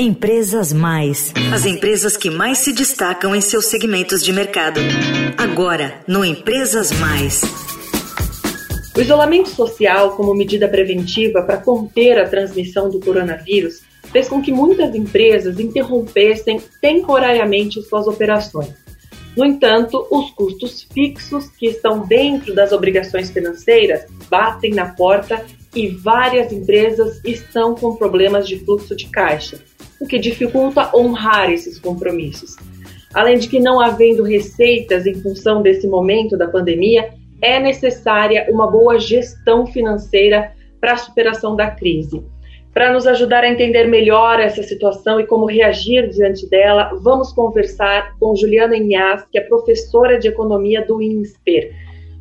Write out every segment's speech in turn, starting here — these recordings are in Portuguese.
Empresas Mais. As empresas que mais se destacam em seus segmentos de mercado. Agora, no Empresas Mais. O isolamento social, como medida preventiva para conter a transmissão do coronavírus, fez com que muitas empresas interrompessem temporariamente suas operações. No entanto, os custos fixos que estão dentro das obrigações financeiras batem na porta e várias empresas estão com problemas de fluxo de caixa, o que dificulta honrar esses compromissos. Além de que, não havendo receitas em função desse momento da pandemia, é necessária uma boa gestão financeira para a superação da crise. Para nos ajudar a entender melhor essa situação e como reagir diante dela, vamos conversar com Juliana Inhas, que é professora de economia do INSPER.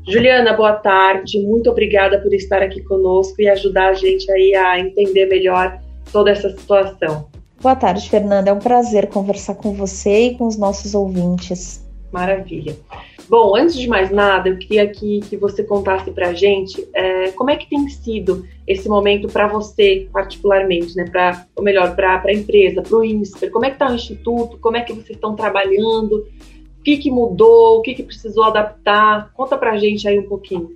Juliana, boa tarde. Muito obrigada por estar aqui conosco e ajudar a gente aí a entender melhor toda essa situação. Boa tarde, Fernanda. É um prazer conversar com você e com os nossos ouvintes. Maravilha. Bom, antes de mais nada, eu queria que, que você contasse para a gente é, como é que tem sido esse momento para você, particularmente, né? Pra, ou melhor, para a empresa, para o INSPER. Como é que está o Instituto? Como é que vocês estão trabalhando? O que, que mudou? O que, que precisou adaptar? Conta para a gente aí um pouquinho.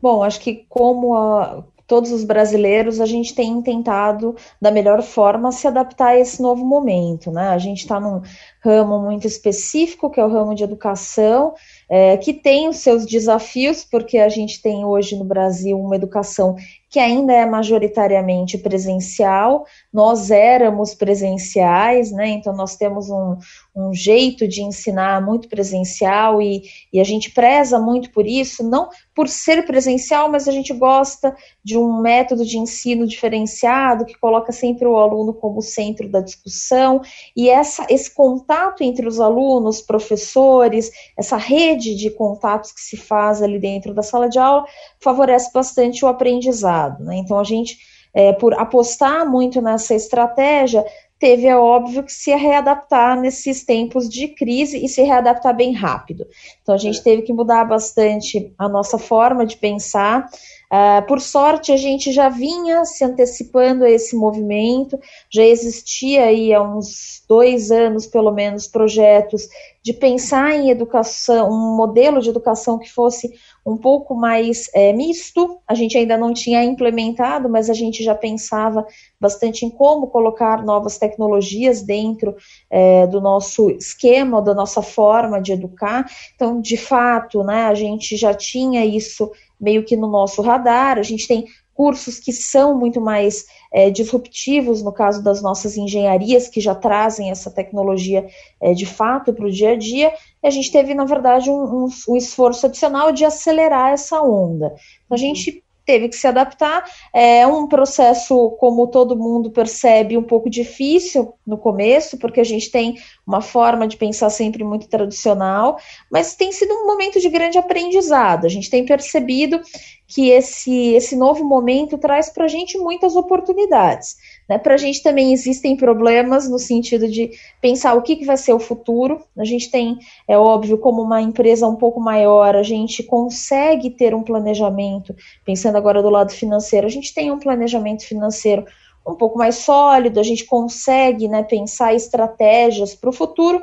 Bom, acho que como a, todos os brasileiros, a gente tem tentado da melhor forma se adaptar a esse novo momento, né? A gente está num ramo muito específico, que é o ramo de educação, é, que tem os seus desafios, porque a gente tem hoje no Brasil uma educação que ainda é majoritariamente presencial, nós éramos presenciais, né? Então nós temos um, um jeito de ensinar muito presencial e, e a gente preza muito por isso, não por ser presencial, mas a gente gosta de um método de ensino diferenciado que coloca sempre o aluno como centro da discussão e essa, esse contato entre os alunos, professores, essa rede de contatos que se faz ali dentro da sala de aula favorece bastante o aprendizado. Né? Então, a gente, é, por apostar muito nessa estratégia, teve, é óbvio, que se readaptar nesses tempos de crise e se readaptar bem rápido. Então, a gente é. teve que mudar bastante a nossa forma de pensar. Uh, por sorte, a gente já vinha se antecipando a esse movimento, já existia aí há uns dois anos, pelo menos, projetos de pensar em educação, um modelo de educação que fosse um pouco mais é, misto. A gente ainda não tinha implementado, mas a gente já pensava bastante em como colocar novas tecnologias dentro é, do nosso esquema, da nossa forma de educar. Então, de fato, né, a gente já tinha isso meio que no nosso radar. A gente tem cursos que são muito mais é, disruptivos, no caso das nossas engenharias, que já trazem essa tecnologia é, de fato para o dia a dia, e a gente teve, na verdade, um, um, um, esforço adicional de acelerar essa onda. Então, a gente teve que se adaptar. É um processo, como todo mundo percebe, um pouco difícil no começo, porque a gente tem uma forma de pensar sempre muito tradicional, mas tem sido um momento de grande aprendizado. A gente tem percebido que esse, esse novo momento traz para a gente muitas oportunidades. Né? Para a gente também existem problemas no sentido de pensar o que, que vai ser o futuro. A gente tem, é óbvio, como uma empresa um pouco maior, a gente consegue ter um planejamento, pensando agora do lado financeiro, a gente tem um planejamento financeiro um pouco mais sólido, a gente consegue né, pensar estratégias para o futuro,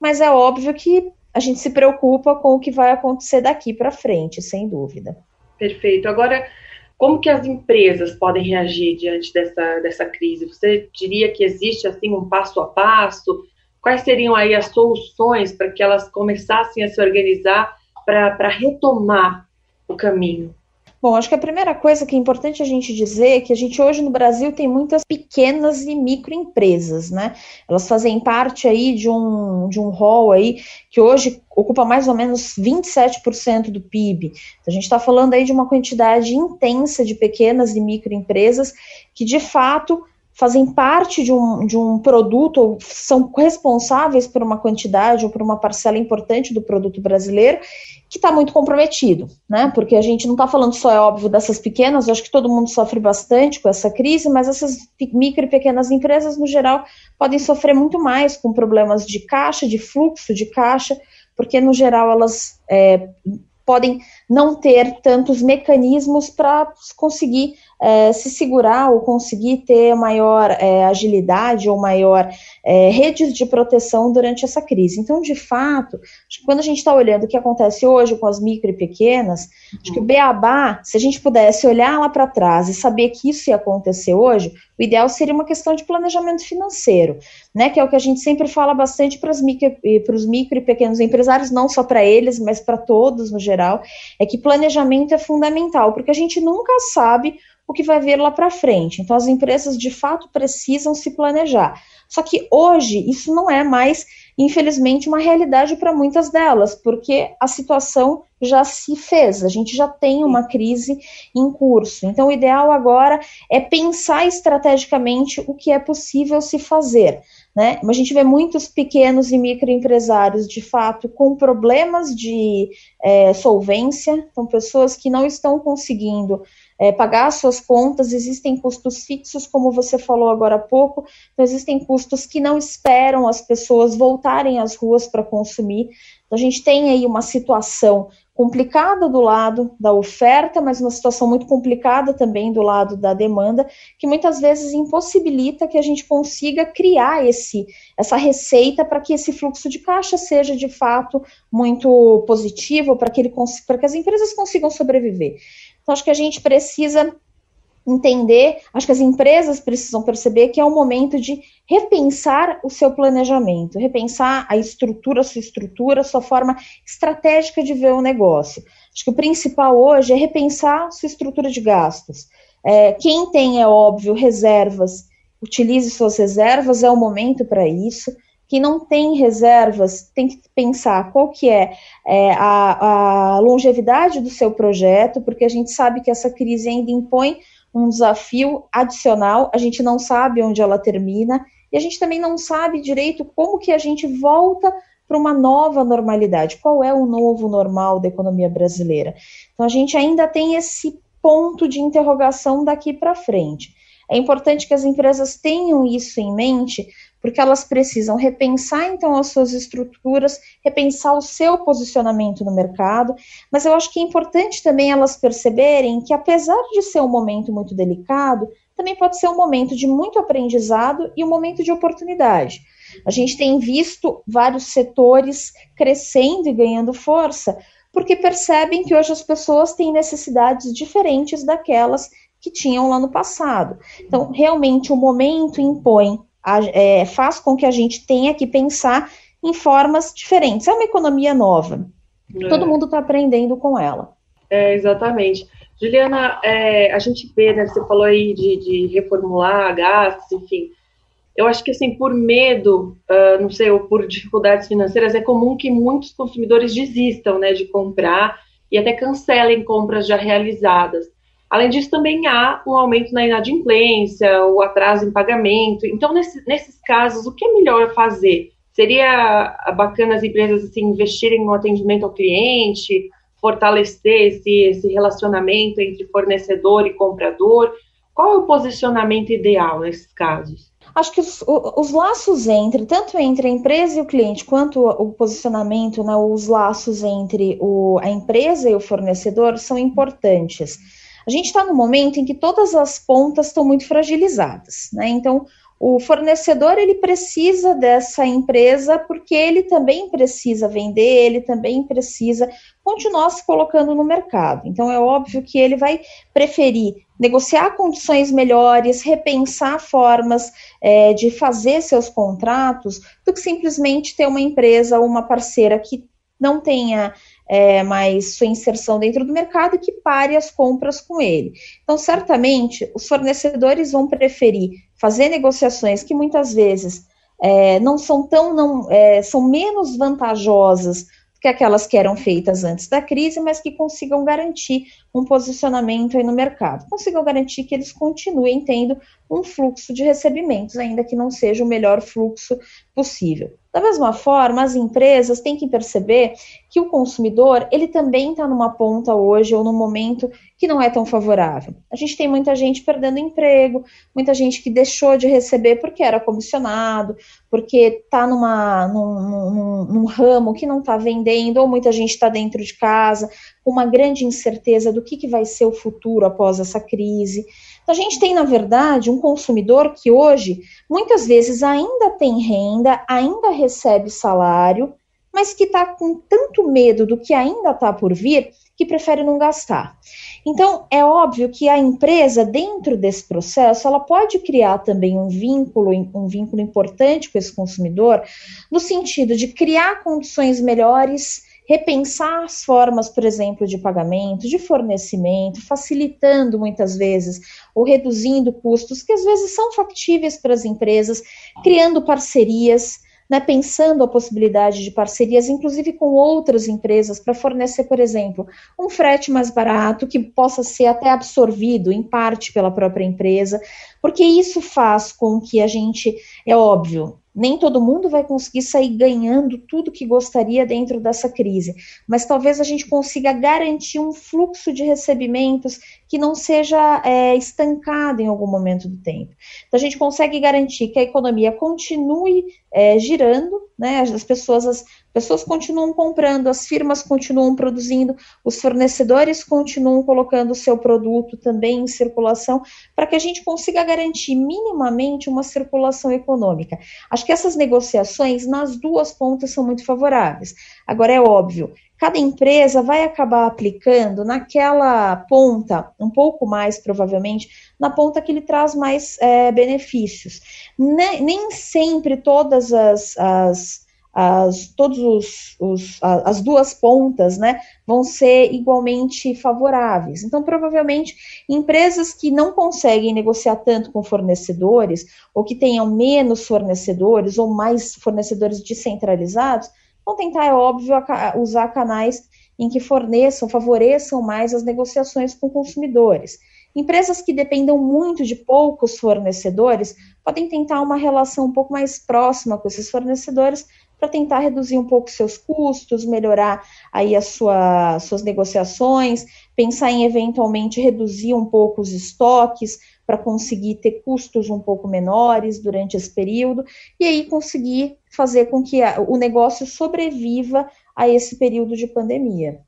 mas é óbvio que a gente se preocupa com o que vai acontecer daqui para frente, sem dúvida. Perfeito. Agora, como que as empresas podem reagir diante dessa, dessa crise? Você diria que existe assim um passo a passo? Quais seriam aí as soluções para que elas começassem a se organizar para retomar o caminho? Bom, acho que a primeira coisa que é importante a gente dizer é que a gente hoje no Brasil tem muitas pequenas e microempresas, né? Elas fazem parte aí de um, de um rol aí que hoje ocupa mais ou menos 27% do PIB. Então, a gente está falando aí de uma quantidade intensa de pequenas e microempresas que, de fato, fazem parte de um, de um produto, ou são responsáveis por uma quantidade ou por uma parcela importante do produto brasileiro, que está muito comprometido, né? Porque a gente não está falando só, é óbvio, dessas pequenas, eu acho que todo mundo sofre bastante com essa crise, mas essas micro e pequenas empresas, no geral, podem sofrer muito mais com problemas de caixa, de fluxo de caixa, porque, no geral, elas é, podem não ter tantos mecanismos para conseguir é, se segurar ou conseguir ter maior é, agilidade ou maior é, redes de proteção durante essa crise. Então, de fato, quando a gente está olhando o que acontece hoje com as micro e pequenas, uhum. acho que o Beabá, se a gente pudesse olhar lá para trás e saber que isso ia acontecer hoje, o ideal seria uma questão de planejamento financeiro, né? Que é o que a gente sempre fala bastante para os micro, micro e pequenos empresários, não só para eles, mas para todos no geral, é que planejamento é fundamental, porque a gente nunca sabe o que vai vir lá para frente. Então, as empresas de fato precisam se planejar. Só que hoje isso não é mais, infelizmente, uma realidade para muitas delas, porque a situação já se fez, a gente já tem uma crise em curso. Então, o ideal agora é pensar estrategicamente o que é possível se fazer. Né? A gente vê muitos pequenos e microempresários, de fato, com problemas de é, solvência, então pessoas que não estão conseguindo é, pagar suas contas, existem custos fixos, como você falou agora há pouco, então existem custos que não esperam as pessoas voltarem às ruas para consumir. Então, a gente tem aí uma situação complicada do lado da oferta, mas uma situação muito complicada também do lado da demanda, que muitas vezes impossibilita que a gente consiga criar esse, essa receita para que esse fluxo de caixa seja de fato muito positivo, para que, ele, para que as empresas consigam sobreviver. Então, acho que a gente precisa entender, acho que as empresas precisam perceber que é o momento de repensar o seu planejamento, repensar a estrutura, a sua estrutura, a sua forma estratégica de ver o negócio. Acho que o principal hoje é repensar sua estrutura de gastos. É, quem tem, é óbvio, reservas, utilize suas reservas, é o momento para isso que não tem reservas tem que pensar qual que é, é a, a, longevidade do seu projeto, porque a gente sabe que essa crise ainda impõe um desafio adicional, a gente não sabe onde ela termina, e a gente também não sabe direito como que a gente volta para uma nova normalidade, qual é o novo normal da economia brasileira. Então a gente ainda tem esse ponto de interrogação daqui para frente. É importante que as empresas tenham isso em mente, porque elas precisam repensar então as suas estruturas, repensar o seu posicionamento no mercado, mas eu acho que é importante também elas perceberem que apesar de ser um momento muito delicado, também pode ser um momento de muito aprendizado e um momento de oportunidade. A gente tem visto vários setores crescendo e ganhando força, porque percebem que hoje as pessoas têm necessidades diferentes daquelas que tinham lá no passado. Então, realmente, o momento impõe a, é, faz com que a gente tenha que pensar em formas diferentes. É uma economia nova. É. Todo mundo está aprendendo com ela. É, exatamente. Juliana, é, a gente vê, né, você falou aí de, de, reformular gastos, enfim. Eu acho que, assim, por medo, uh, não sei, ou por dificuldades financeiras, é comum que muitos consumidores desistam, né, de comprar e até cancelem compras já realizadas. Além disso, também há um aumento na inadimplência, o atraso em pagamento. Então, nesse, nesses casos, o que é melhor fazer? Seria bacana as empresas assim, investirem no atendimento ao cliente, fortalecer esse, esse relacionamento entre fornecedor e comprador? Qual é o posicionamento ideal nesses casos? Acho que os, os, laços entre, tanto entre a empresa e o cliente, quanto o, posicionamento, né, os laços entre o, a empresa e o fornecedor são importantes. A gente está no momento em que todas as pontas estão muito fragilizadas, né? Então, o fornecedor ele precisa dessa empresa porque ele também precisa vender, ele também precisa continuar se colocando no mercado. Então é óbvio que ele vai preferir negociar condições melhores, repensar formas é, de fazer seus contratos, do que simplesmente ter uma empresa ou uma parceira que não tenha é, mais sua inserção dentro do mercado que pare as compras com ele. Então, certamente, os fornecedores vão preferir fazer negociações que muitas vezes é, não são tão, não, é, são menos vantajosas do que aquelas que eram feitas antes da crise, mas que consigam garantir um posicionamento aí no mercado, consigam garantir que eles continuem tendo um fluxo de recebimentos, ainda que não seja o melhor fluxo possível. Da mesma forma, as empresas têm que perceber que o consumidor ele também está numa ponta hoje ou num momento que não é tão favorável. A gente tem muita gente perdendo emprego, muita gente que deixou de receber porque era comissionado, porque está num, num, num, ramo que não está vendendo, ou muita gente está dentro de casa, com uma grande incerteza do que, que vai ser o futuro após essa crise. Então, a gente tem, na verdade, um consumidor que hoje, muitas vezes, ainda tem renda, ainda recebe salário, mas que está com tanto medo do que ainda está por vir que prefere não gastar. Então, é óbvio que a empresa, dentro desse processo, ela pode criar também um vínculo, um vínculo importante com esse consumidor, no sentido de criar condições melhores repensar as formas, por exemplo, de pagamento, de fornecimento, facilitando muitas vezes ou reduzindo custos que às vezes são factíveis para as empresas, criando parcerias. Né, pensando a possibilidade de parcerias, inclusive com outras empresas, para fornecer, por exemplo, um frete mais barato que possa ser até absorvido em parte pela própria empresa, porque isso faz com que a gente, é óbvio, nem todo mundo vai conseguir sair ganhando tudo que gostaria dentro dessa crise, mas talvez a gente consiga garantir um fluxo de recebimentos que não seja é, estancado em algum momento do tempo. Então a gente consegue garantir que a economia continue é, girando, né? As pessoas, as pessoas continuam comprando, as firmas continuam produzindo, os fornecedores continuam colocando o seu produto também em circulação, para que a gente consiga garantir minimamente uma circulação econômica. Acho que essas negociações nas duas pontas são muito favoráveis. Agora é óbvio, cada empresa vai acabar aplicando naquela ponta, um pouco mais provavelmente, na ponta que lhe traz mais é, benefícios. Nem, nem, sempre todas as, as, as todos os, os, as duas pontas né, vão ser igualmente favoráveis. Então, provavelmente, empresas que não conseguem negociar tanto com fornecedores, ou que tenham menos fornecedores, ou mais fornecedores descentralizados, Vão tentar, é óbvio, usar canais em que forneçam, favoreçam mais as negociações com consumidores. Empresas que dependam muito de poucos fornecedores podem tentar uma relação um pouco mais próxima com esses fornecedores para tentar reduzir um pouco seus custos, melhorar aí as sua, suas negociações, pensar em eventualmente reduzir um pouco os estoques para conseguir ter custos um pouco menores durante esse período e aí conseguir fazer com que a, o negócio sobreviva a esse período de pandemia.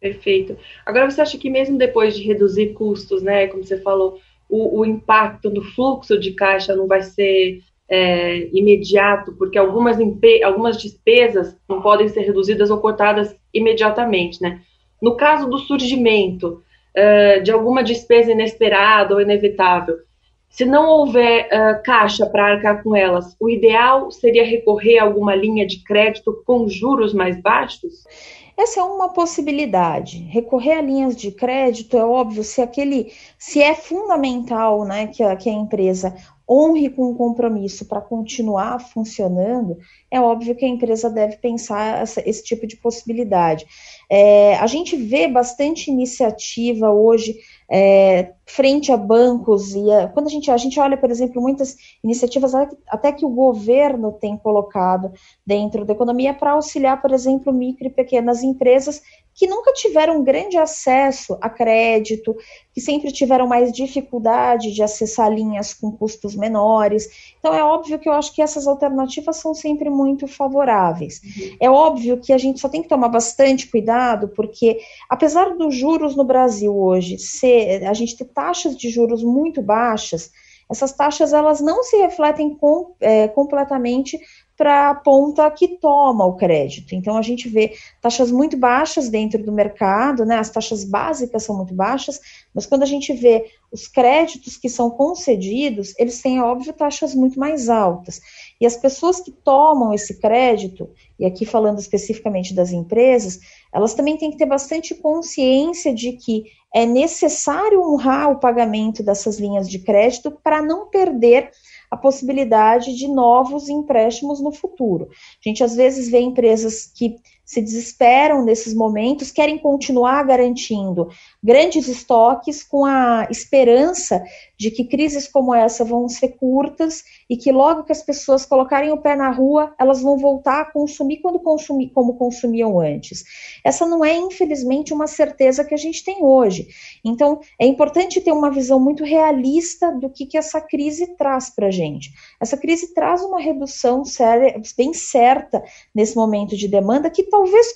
Perfeito. Agora, você acha que mesmo depois de reduzir custos, né, como você falou, o, o impacto no fluxo de caixa não vai ser é, imediato, porque algumas, algumas despesas não podem ser reduzidas ou cortadas imediatamente, né? No caso do surgimento uh, de alguma despesa inesperada ou inevitável, se não houver uh, caixa para arcar com elas, o ideal seria recorrer a alguma linha de crédito com juros mais baixos? Essa é uma possibilidade. Recorrer a linhas de crédito é óbvio se aquele, se é fundamental, né, que a, que a empresa honre com o compromisso para continuar funcionando, é óbvio que a empresa deve pensar essa, esse tipo de possibilidade. É, a gente vê bastante iniciativa hoje é, frente a bancos e a, quando a gente, a gente olha, por exemplo, muitas iniciativas até que o governo tem colocado dentro da economia para auxiliar, por exemplo, micro e pequenas empresas que nunca tiveram grande acesso a crédito, que sempre tiveram mais dificuldade de acessar linhas com custos menores. Então, é óbvio que eu acho que essas alternativas são sempre muito favoráveis. Uhum. É óbvio que a gente só tem que tomar bastante cuidado, porque apesar dos juros no Brasil hoje ser, a gente ter taxas de juros muito baixas, essas taxas elas não se refletem com, é, completamente para a ponta que toma o crédito. Então a gente vê taxas muito baixas dentro do mercado, né? As taxas básicas são muito baixas, mas quando a gente vê os créditos que são concedidos, eles têm, óbvio, taxas muito mais altas. E as pessoas que tomam esse crédito, e aqui falando especificamente das empresas, elas também têm que ter bastante consciência de que é necessário honrar o pagamento dessas linhas de crédito para não perder a possibilidade de novos empréstimos no futuro. A gente às vezes vê empresas que se desesperam nesses momentos, querem continuar garantindo grandes estoques com a esperança de que crises como essa vão ser curtas e que logo que as pessoas colocarem o pé na rua, elas vão voltar a consumir quando consumir como consumiam antes. Essa não é, infelizmente, uma certeza que a gente tem hoje. Então, é importante ter uma visão muito realista do que, que essa crise traz para a gente. Essa crise traz uma redução séria, bem certa nesse momento de demanda, que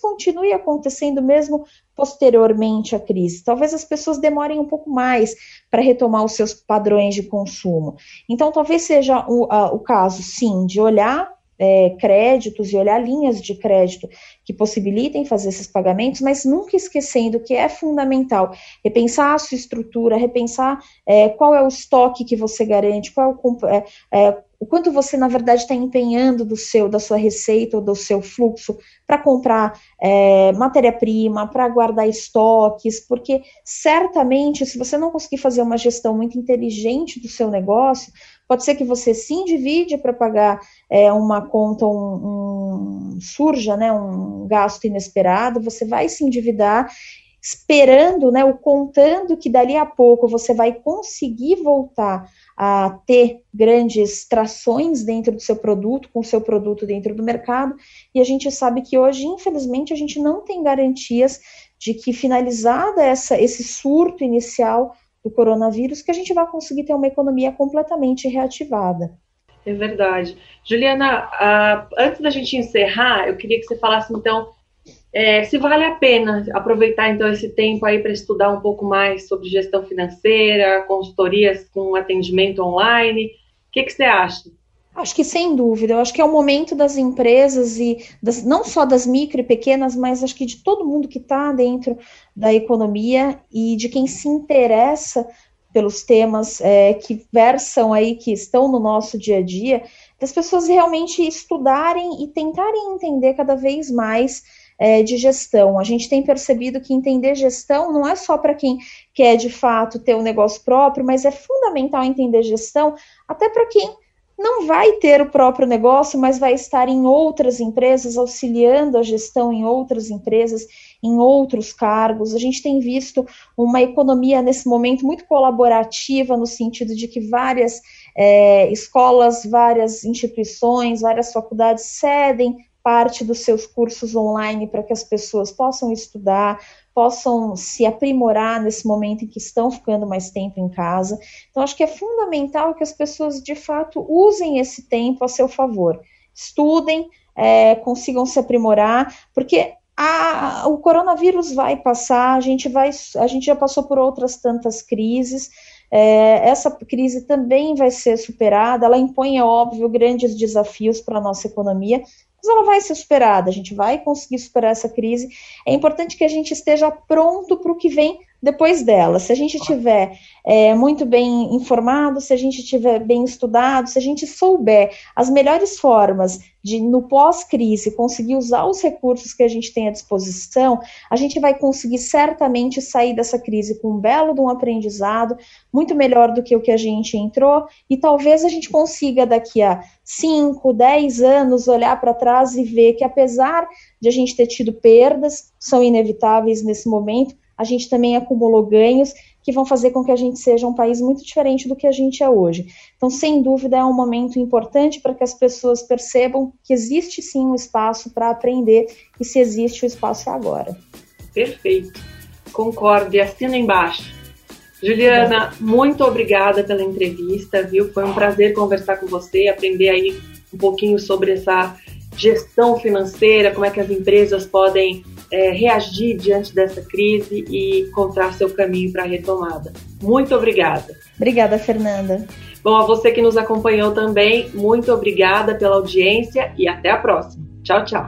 continue acontecendo mesmo posteriormente à crise. Talvez as pessoas demorem um pouco mais para retomar os seus padrões de consumo. Então, talvez seja o, a, o caso, sim, de olhar é, créditos e olhar linhas de crédito que possibilitem fazer esses pagamentos, mas nunca esquecendo que é fundamental repensar a sua estrutura, repensar é, qual é o estoque que você garante, qual é o, é, é o quanto você, na verdade, está empenhando do seu, da sua receita ou do seu fluxo para comprar é, matéria-prima, para guardar estoques, porque certamente, se você não conseguir fazer uma gestão muito inteligente do seu negócio, pode ser que você se endivide para pagar é, uma conta, um, um, surja, né, um gasto inesperado, você vai se endividar esperando, né, ou contando que dali a pouco você vai conseguir voltar a ter grandes trações dentro do seu produto, com o seu produto dentro do mercado, e a gente sabe que hoje, infelizmente, a gente não tem garantias de que finalizada essa, esse surto inicial do coronavírus, que a gente vai conseguir ter uma economia completamente reativada. É verdade. Juliana, antes da gente encerrar, eu queria que você falasse então é, se vale a pena aproveitar então esse tempo aí para estudar um pouco mais sobre gestão financeira, consultorias com atendimento online. O que, que você acha? Acho que sem dúvida, eu acho que é o momento das empresas e das, não só das micro e pequenas, mas acho que de todo mundo que está dentro da economia e de quem se interessa pelos temas é, que versam aí, que estão no nosso dia a dia, das pessoas realmente estudarem e tentarem entender cada vez mais é, de gestão. A gente tem percebido que entender gestão não é só para quem quer de fato ter um negócio próprio, mas é fundamental entender gestão até para quem não vai ter o próprio negócio, mas vai estar em outras empresas, auxiliando a gestão em outras empresas, em outros cargos. A gente tem visto uma economia nesse momento muito colaborativa, no sentido de que várias é, escolas, várias instituições, várias faculdades cedem parte dos seus cursos online para que as pessoas possam estudar, possam se aprimorar nesse momento em que estão ficando mais tempo em casa. Então, acho que é fundamental que as pessoas, de fato, usem esse tempo a seu favor. Estudem, é, consigam se aprimorar, porque a, o coronavírus vai passar, a gente, vai, a gente já passou por outras tantas crises. É, essa crise também vai ser superada, ela impõe, é óbvio, grandes desafios para a nossa economia, mas ela vai ser superada, a gente vai conseguir superar essa crise. É importante que a gente esteja pronto para o que vem depois dela. Se a gente tiver é, muito bem informado, se a gente tiver bem estudado, se a gente souber as melhores formas de, no pós-crise, conseguir usar os recursos que a gente tem à disposição, a gente vai conseguir certamente sair dessa crise com um belo de um aprendizado, muito melhor do que o que a gente entrou, e talvez a gente consiga daqui a 5, 10 anos olhar para trás e ver que apesar de a gente ter tido perdas, são inevitáveis nesse momento, a gente também acumulou ganhos que vão fazer com que a gente seja um país muito diferente do que a gente é hoje. Então, sem dúvida, é um momento importante para que as pessoas percebam que existe sim um espaço para aprender e se existe o espaço é agora. Perfeito. Concordo e assina embaixo. Juliana, muito obrigada pela entrevista, viu? Foi um prazer conversar com você, aprender aí um pouquinho sobre essa gestão financeira, como é que as empresas podem é, reagir diante dessa crise e encontrar seu caminho para a retomada. Muito obrigada. Obrigada, Fernanda. Bom, a você que nos acompanhou também, muito obrigada pela audiência e até a próxima. Tchau, tchau.